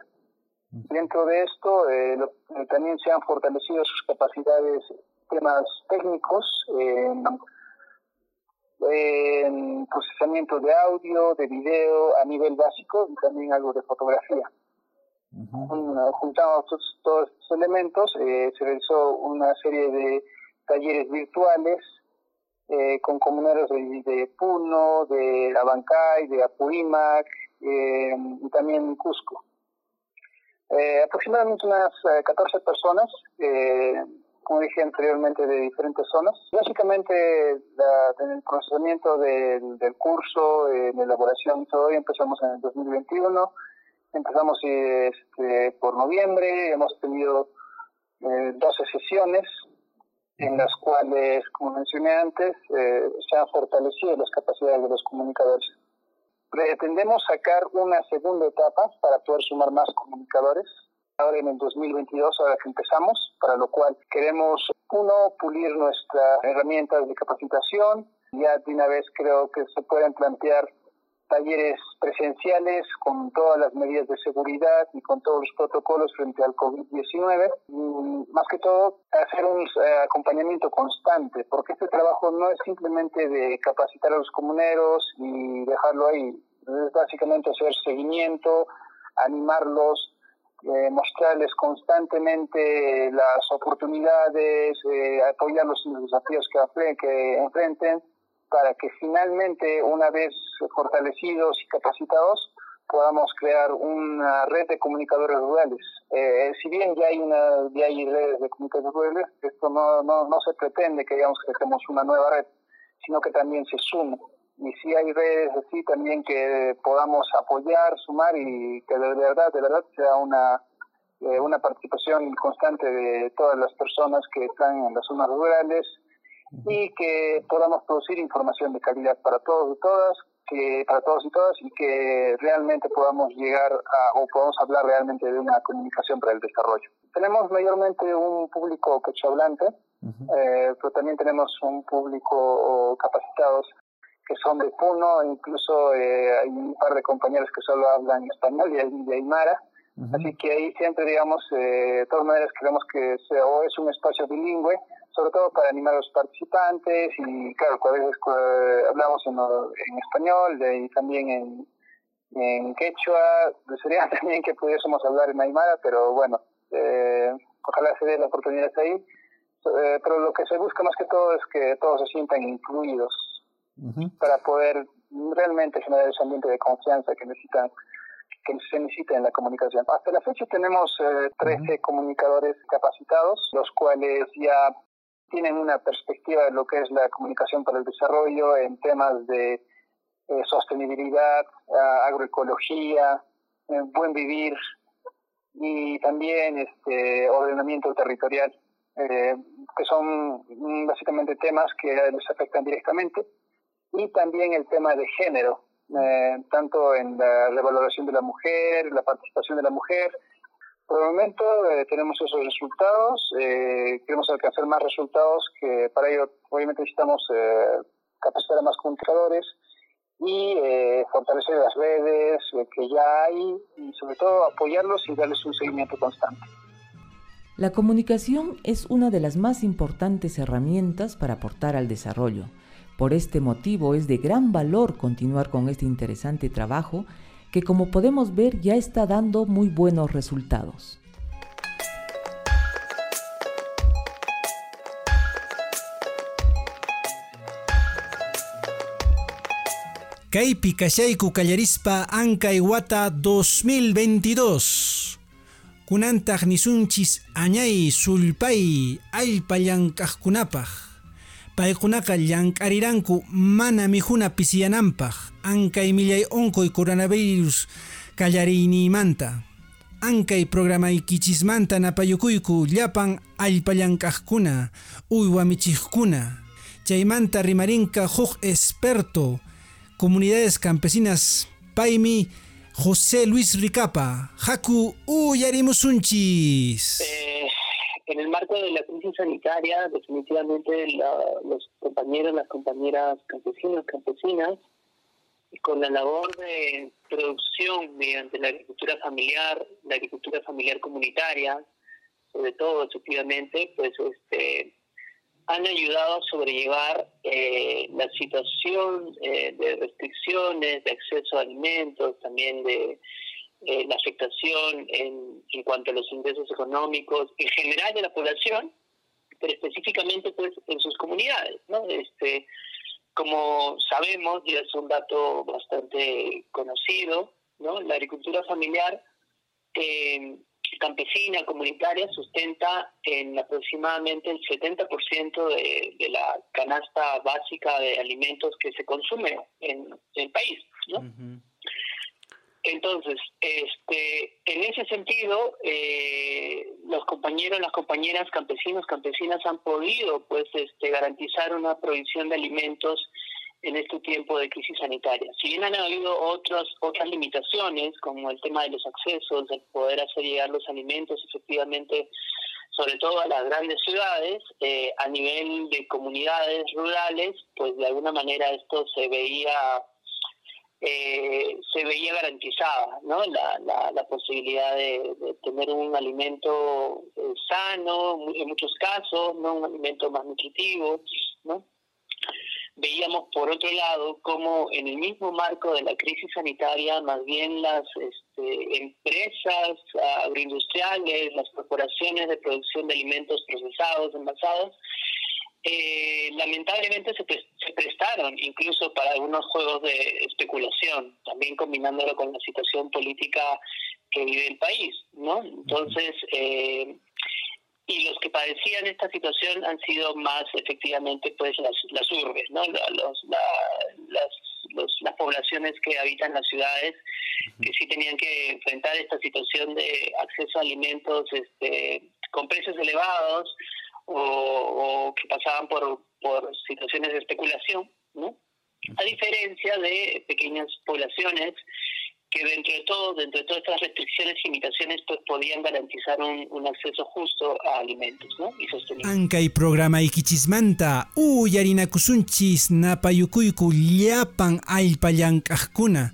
S10: Dentro de esto, eh, eh, también se han fortalecido sus capacidades, temas técnicos, en procesamiento de audio, de video a nivel básico y también algo de fotografía. juntamos todos, estos elementos, eh, se realizó una serie de talleres virtuales eh, con comuneros de, Puno, de Abancay, de Apurímac eh, y también Cusco. Eh, aproximadamente unas 14 personas, como dije anteriormente, de diferentes zonas. Básicamente, en el procesamiento del, curso, en elaboración y todo, empezamos en el 2021. Empezamos este, por noviembre, hemos tenido 12 sesiones en las cuales, como mencioné antes, eh, se han fortalecido las capacidades de los comunicadores. Pretendemos sacar una segunda etapa para poder sumar más comunicadores. Ahora en el 2022, ahora que empezamos, para lo cual queremos, uno, pulir nuestras herramientas de capacitación. Ya de una vez creo que se pueden plantear talleres presenciales con todas las medidas de seguridad y con todos los protocolos frente al COVID-19. Más que todo, hacer un eh, acompañamiento constante, porque este trabajo no es simplemente de capacitar a los comuneros y dejarlo ahí. Es básicamente hacer seguimiento, animarlos, eh, mostrarles constantemente las oportunidades, eh, apoyarlos en los desafíos que enfrenten para que finalmente, una vez fortalecidos y capacitados, podamos crear una red de comunicadores rurales. Eh, si bien ya hay una ya hay redes de comunicadores rurales, esto no, no, no se pretende que digamos que creemos una nueva red, sino que también se sume. Y si hay redes así también que podamos apoyar, sumar y que de verdad, de verdad sea una eh, una participación constante de todas las personas que están en las zonas rurales, y que podamos producir información de calidad para todos y todas, que para todos y todas y que realmente podamos llegar a, o podamos hablar realmente de una comunicación para el desarrollo. Tenemos mayormente un público quechohablante, eh, pero también tenemos un público capacitados que son de Puno, incluso eh, hay un par de compañeros que solo hablan español y de Aymara. Así que ahí siempre, digamos, eh, de todas maneras queremos que sea, o es un espacio bilingüe, sobre todo para animar a los participantes y claro, a veces hablamos en, español y también en, en quechua, desearía también que pudiésemos hablar en aymara, pero bueno, eh, ojalá se dé la oportunidad ahí. Eh, pero lo que se busca más que todo es que todos se sientan incluidos para poder realmente generar ese ambiente de confianza que necesitan que se necesita en la comunicación. Hasta la fecha tenemos 13 eh, comunicadores capacitados, los cuales ya tienen una perspectiva de lo que es la comunicación para el desarrollo en temas de eh, sostenibilidad, agroecología, eh, buen vivir y también este ordenamiento territorial, eh, que son básicamente temas que les afectan directamente, y también el tema de género, tanto en la revaloración de la mujer, la participación de la mujer, por el momento eh, tenemos esos resultados, eh, queremos alcanzar más resultados, que para ello obviamente necesitamos eh, capacitar a más comunicadores y eh, fortalecer las redes que ya hay y sobre todo apoyarlos y darles un seguimiento constante.
S4: La comunicación es una de las más importantes herramientas para aportar al desarrollo. Por este motivo es de gran valor continuar con este interesante trabajo que como podemos ver ya está dando muy buenos resultados.
S3: Kaipi Kashaiku Kallarispa Ankay Wata 2022. Kunantaq nisunchis añay sulpay allpallankaqkunapaq paykunaqa llank'ariranku mana mijuna pisiyananpaq ankay millay onkoy coronavirus manta. ankay programaykichismanta napayukuyku llapan allpallankaqkuna uywa michiqkuna chaymanta rimarinka huk experto. Comunidades campesinas paymi José Luis Ricapa haku uyarimusunchis
S11: eh en el marco de la crisis sanitaria, definitivamente los compañeros, las compañeras campesinos, campesinas, con la labor de producción mediante la agricultura familiar, la agricultura familiar comunitaria, sobre todo, efectivamente, pues este, han ayudado a sobrellevar eh, la situación eh, de restricciones, de acceso a alimentos, también de eh, la afectación en, en cuanto a los ingresos económicos en general de la población, pero específicamente pues en sus comunidades, ¿no? Este, como sabemos, y es un dato bastante conocido, ¿no? La agricultura familiar eh, campesina, comunitaria, sustenta en aproximadamente el 70% de, de la canasta básica de alimentos que se consume en, el país, ¿no? Entonces, este, en ese sentido, eh, los compañeros, las compañeras campesinos, campesinas han podido, pues, este, garantizar una provisión de alimentos en este tiempo de crisis sanitaria. Si bien han habido otras otras limitaciones, como el tema de los accesos, de poder hacer llegar los alimentos efectivamente, sobre todo a las grandes ciudades, eh, a nivel de comunidades rurales, pues de alguna manera esto se veía eh, se veía garantizada ¿no? la, la, posibilidad de, tener un alimento eh, sano, en muchos casos, no un alimento más nutritivo. ¿no? Veíamos, por otro lado, como en el mismo marco de la crisis sanitaria, más bien las este, empresas agroindustriales, las corporaciones de producción de alimentos procesados, envasados, eh, lamentablemente se, se, prestaron incluso para algunos juegos de especulación, también combinándolo con la situación política que vive el país, ¿no? Entonces, eh, y los que padecían esta situación han sido más efectivamente pues las, las urbes, ¿no? Los, las, las poblaciones que habitan las ciudades que sí tenían que enfrentar esta situación de acceso a alimentos este, con precios elevados, o, que pasaban por, por situaciones de especulación, ¿no? A diferencia de pequeñas poblaciones que dentro de todo, dentro de todas estas restricciones y limitaciones, pues podían garantizar un, un acceso justo a alimentos, ¿no? Y sostenible.
S6: Ankay programa ikichismanta, uyarinakusunchis napayukuyku llapan allpallank'aqkuna,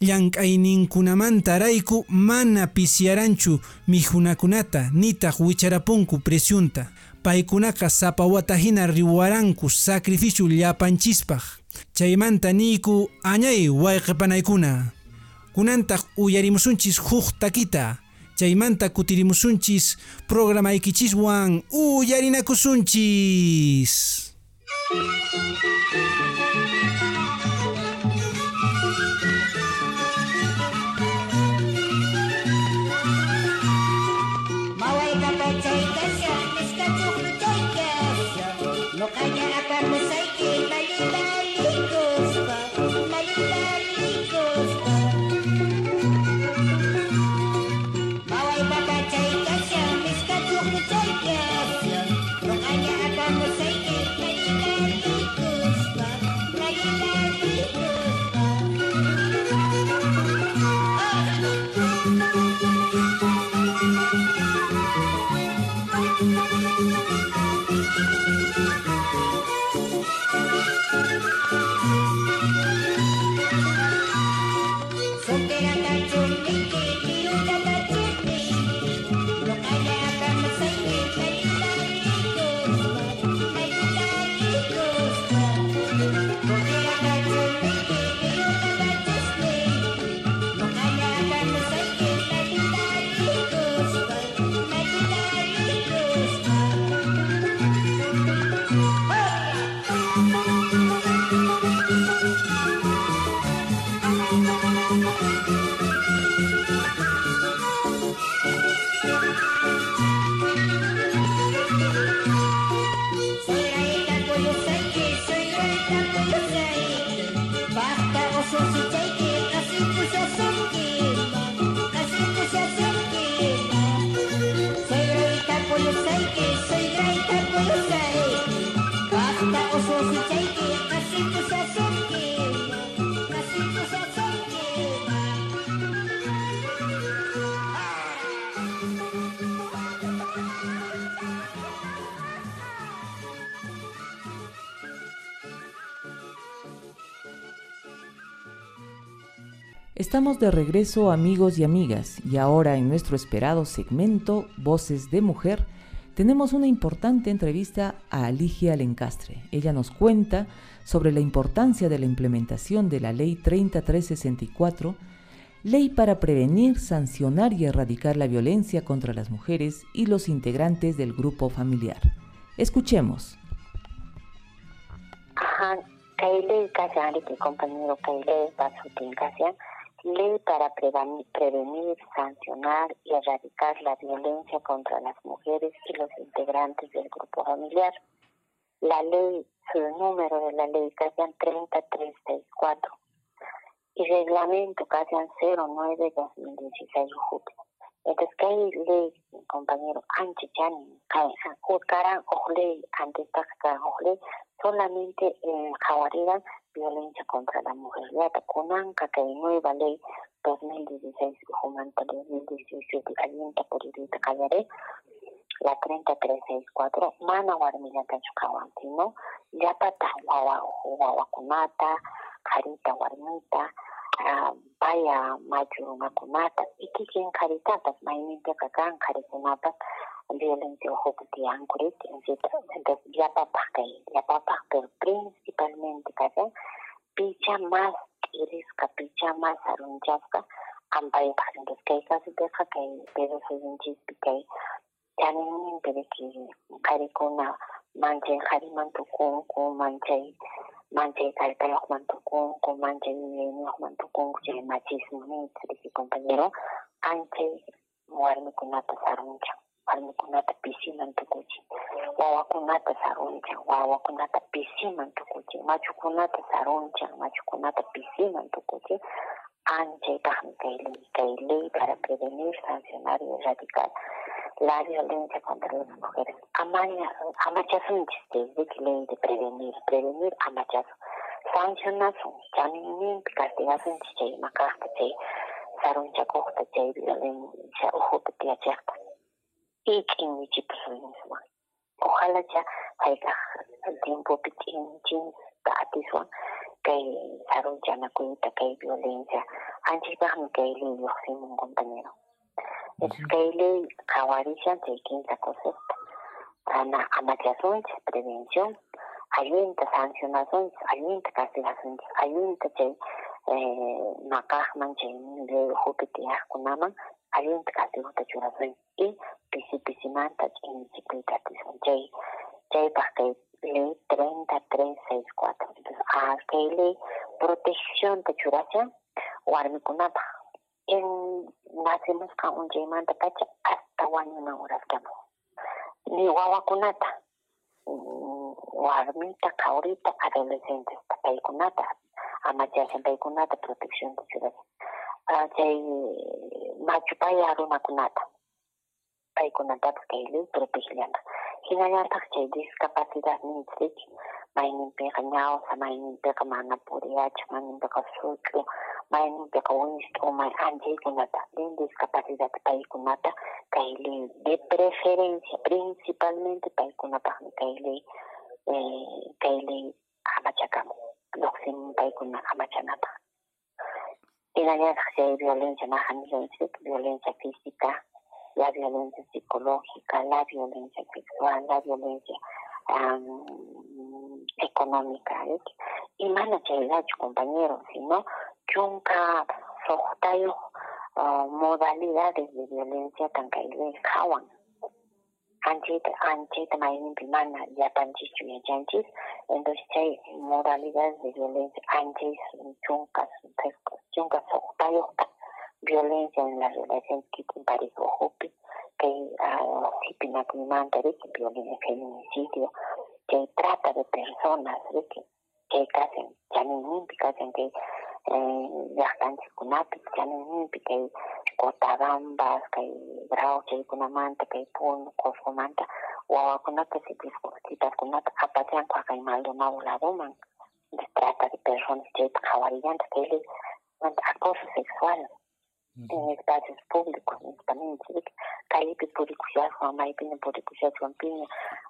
S6: uywamichiqkuna, llank'ayninkunamantarayku mana pisyaranchu mihunakunata nitaq wicharapunku presyunta paykunaqa sapa wata hina riwaranku sacrificio llapanchispaq chaymanta niyku añay wayqipanaykuna. Kunantaq uyarimusunchis huk takita. Chaymanta kutirimusunchis programaykichiswan uyarinakusunchis
S4: Estamos de regreso amigos y amigas y ahora en nuestro esperado segmento Voces de Mujer tenemos una importante entrevista a Aligia Lencastre. Ella nos cuenta sobre la importancia de la implementación de la Ley 3364, ley para prevenir, sancionar y erradicar la violencia contra las mujeres y los integrantes del grupo familiar. Escuchemos.
S12: Ajá, ley para prevenir, sancionar y erradicar la violencia contra las mujeres y los integrantes del grupo familiar. La ley, su número de la ley, CASIAN 3364 y reglamento CASIAN 09-2016 entonces, ¿qué ley, compañero? Anche Chani, Juzgaran ley, antes de solamente en Javarida violencia contra la mujer. Ya Kunanka, que nueva ley 2016, Jumanta 2018, alienta el Callaré, la 3364, Mana Warmilla Tachukawan, sino Yapata Kunata, Jarita Warmita, vaya machu makunata ikikin karitapas mayninpiqa kan karikunapas violencia ujukuti ankurit entonces llapapaj kay llapapaj pero principalmente kashan picha más irisqa picha más arunchasqa ampaypaj entonces kay kasupiqa kay pedosuyunchispi kay chaninninpi de que karikuna manchay qhariman tukunku manchay manchay kallpayuqman tukunku manchay yuyayniyuqman tukunku chay machismo niyta compañero anchay warmikunata sarunchan warmikunata pisiman tukuchin wawakunata sarunchan wawakunata pisiman tukuchin machukunata sarunchan machukunata pisiman tukuchin anchay kaqmi kay ley kay ley para prevenir sancionar y erradicar la violencia contra las mujeres. Amachazo desde que ley de prevenir, prevenir amachazo. Sancionazo, chanin castigazo chay macasta chay sarun chakokta chay violencia ujuta tiachakta. Y quien mi chip misma. Ojalá ya haya tiempo pitin chin tatiswan kay sarun chanakuita kay violencia. Anchi bajan kay ley yoximon compañero. Escaile Cawarishan Tequinta Cosesta. Ana Amatiasunch, prevención. Ayunta sancionaciones, ayunta castigaciones, ayunta che nakahman che de jupiti kunaman, ayunta castigota churazoy. Y pisi pisi manta en chiquita tison che. Che que ley 3364. Entonces, a que ley protección de churacha, warmi kunapa en nacimos con un de pacha hasta una hora estamos ni wawakunata warmita kaurita adolescentes paykunata amachashan paykunata protección de ciudad chay machupaya runakunata paykunatapas kay ley protegillanta hinallataq chay discapacidad ninchik mayninpiqa ñawsa mayninpiqa mana puriyachik mayninpiqa such'u mayninpiqa wiñishqa umay anchaykunata lin discapacidad paykunata kay ley de preferencia principalmente paykunapaqmi kay ley kay ley amachakamun lluqsimun paykuna amachanapaq hinallataq chay violencia najanillanchik violencia física la violencia psicológica, la violencia sexual, la violencia um, económica. ¿eh? Y mana chaylacho, compañeros, sino chunka sohtayo uh, modalidades de violencia tan kaile kawan. Anchita, anchita mayimpi mana yapanchis chuyachanchis, entonces chay modalidades de violencia anchis chunka, chunka sohtayo violencia en la relación parejo hopi que hipi nakumanta que violencia feminicidio que trata de personas que que hacen chaninimpi hacen que yaqtanchik kunapi chaninimpi kay cotabambas kay bravo chaykunamanta kay puno cosqumanta wawakunata sitipaskunata apachanqa kay maldonado ladoman trata de personas chayta qhawarillanta kayli acoso sexual espacios públicos principalmente kali podikushaswa maipine son mpiña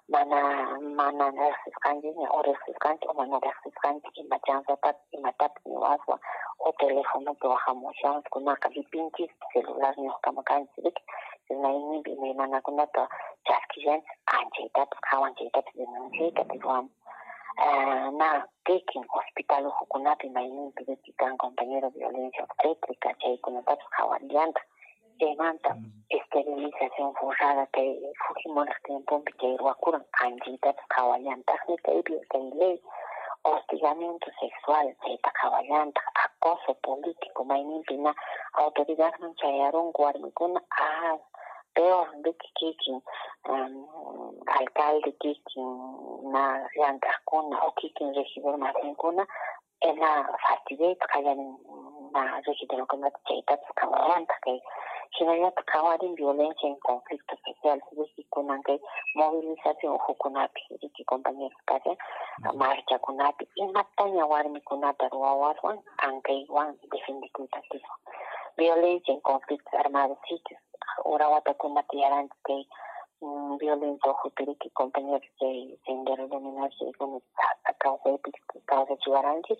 S12: mana mana narasisqanchiña orasisqanchik o mana raqsisqanchik y chansapata imatapi niwaswa o telefonopi wahamushanskunaqa ripinchis celular ñuqkama kanchik imayninpi imaymanakunata chaskillanchik anchaytapis qhawanchaytapis denunciayta pilwaman ruwan na kikin hospital ujukunapi mayninpi rikikan compañero violencia obstétrica chaykunatapas chaymanta esterilización forzada kay fujimoraq tiempopi chay ruwakuran kaypi kay ley hostigamiento sexual chayta qhawallanta acoso político mayninpi na autoridadman chayarunku warmikuna peón de Kikikin, um, alcalde Kikin, na Yankakuna, o Kikin regidor Mazinkuna, en la fatidez, kayan na regidor Kumatcheita, Kamaranta, que Shinaya Kawarin violencia en conflicto social, Kunan, que movilización Hukunapi, y e compañeros Kaya, marcha Kunapi, y e Matanya Warmi Kunata, Ruawarwan, Ankeiwan, defendikuitativo. Violencia en conflictos armados sitios, urawatakunata yaranchik kay violencia ujupiriki compañeros de sendero dominarse como hasta kawsaypi kawsachiwaranchik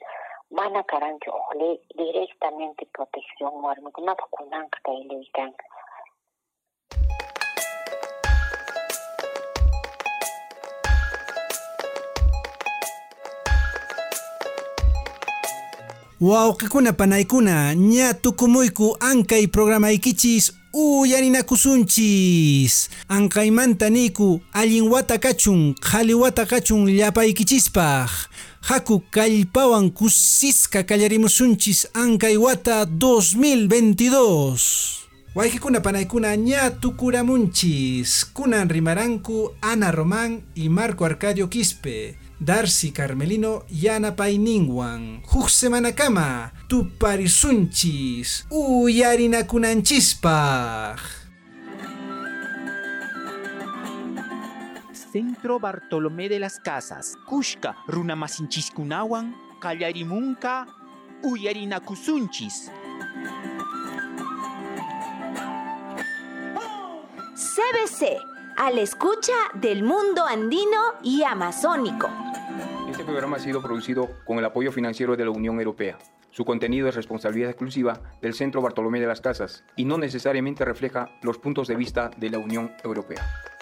S12: mana karanchu ley directamente protección warmikunapa kunanqa kay ley kanqa
S3: Wawqikuna panaykuna ña tukumuyku ankay programaykichis uyarinakusunchis ankaymanta niku allin wata kachun qhali kachun haku kallpawan kusisqa kallarimusunchis ankay wata 2022 Waykikuna panaykuna ña tukuramunchis kunan rimaranku Ana Román y Marco Arcadio Quispe Darcy Carmelino yanapayninwan huk semanakama tuparisunchis uyarinakunanchispaq
S13: Centro Bartolomé de las Casas kushka runamasinchikunawan kallarimunka uyarinakusunchis
S7: CBC, a la escucha del mundo andino y amazónico.
S14: Este programa ha sido producido con el apoyo financiero de la Unión Europea. Su contenido es responsabilidad exclusiva del Centro Bartolomé de las Casas y no necesariamente refleja los puntos de vista de la Unión Europea.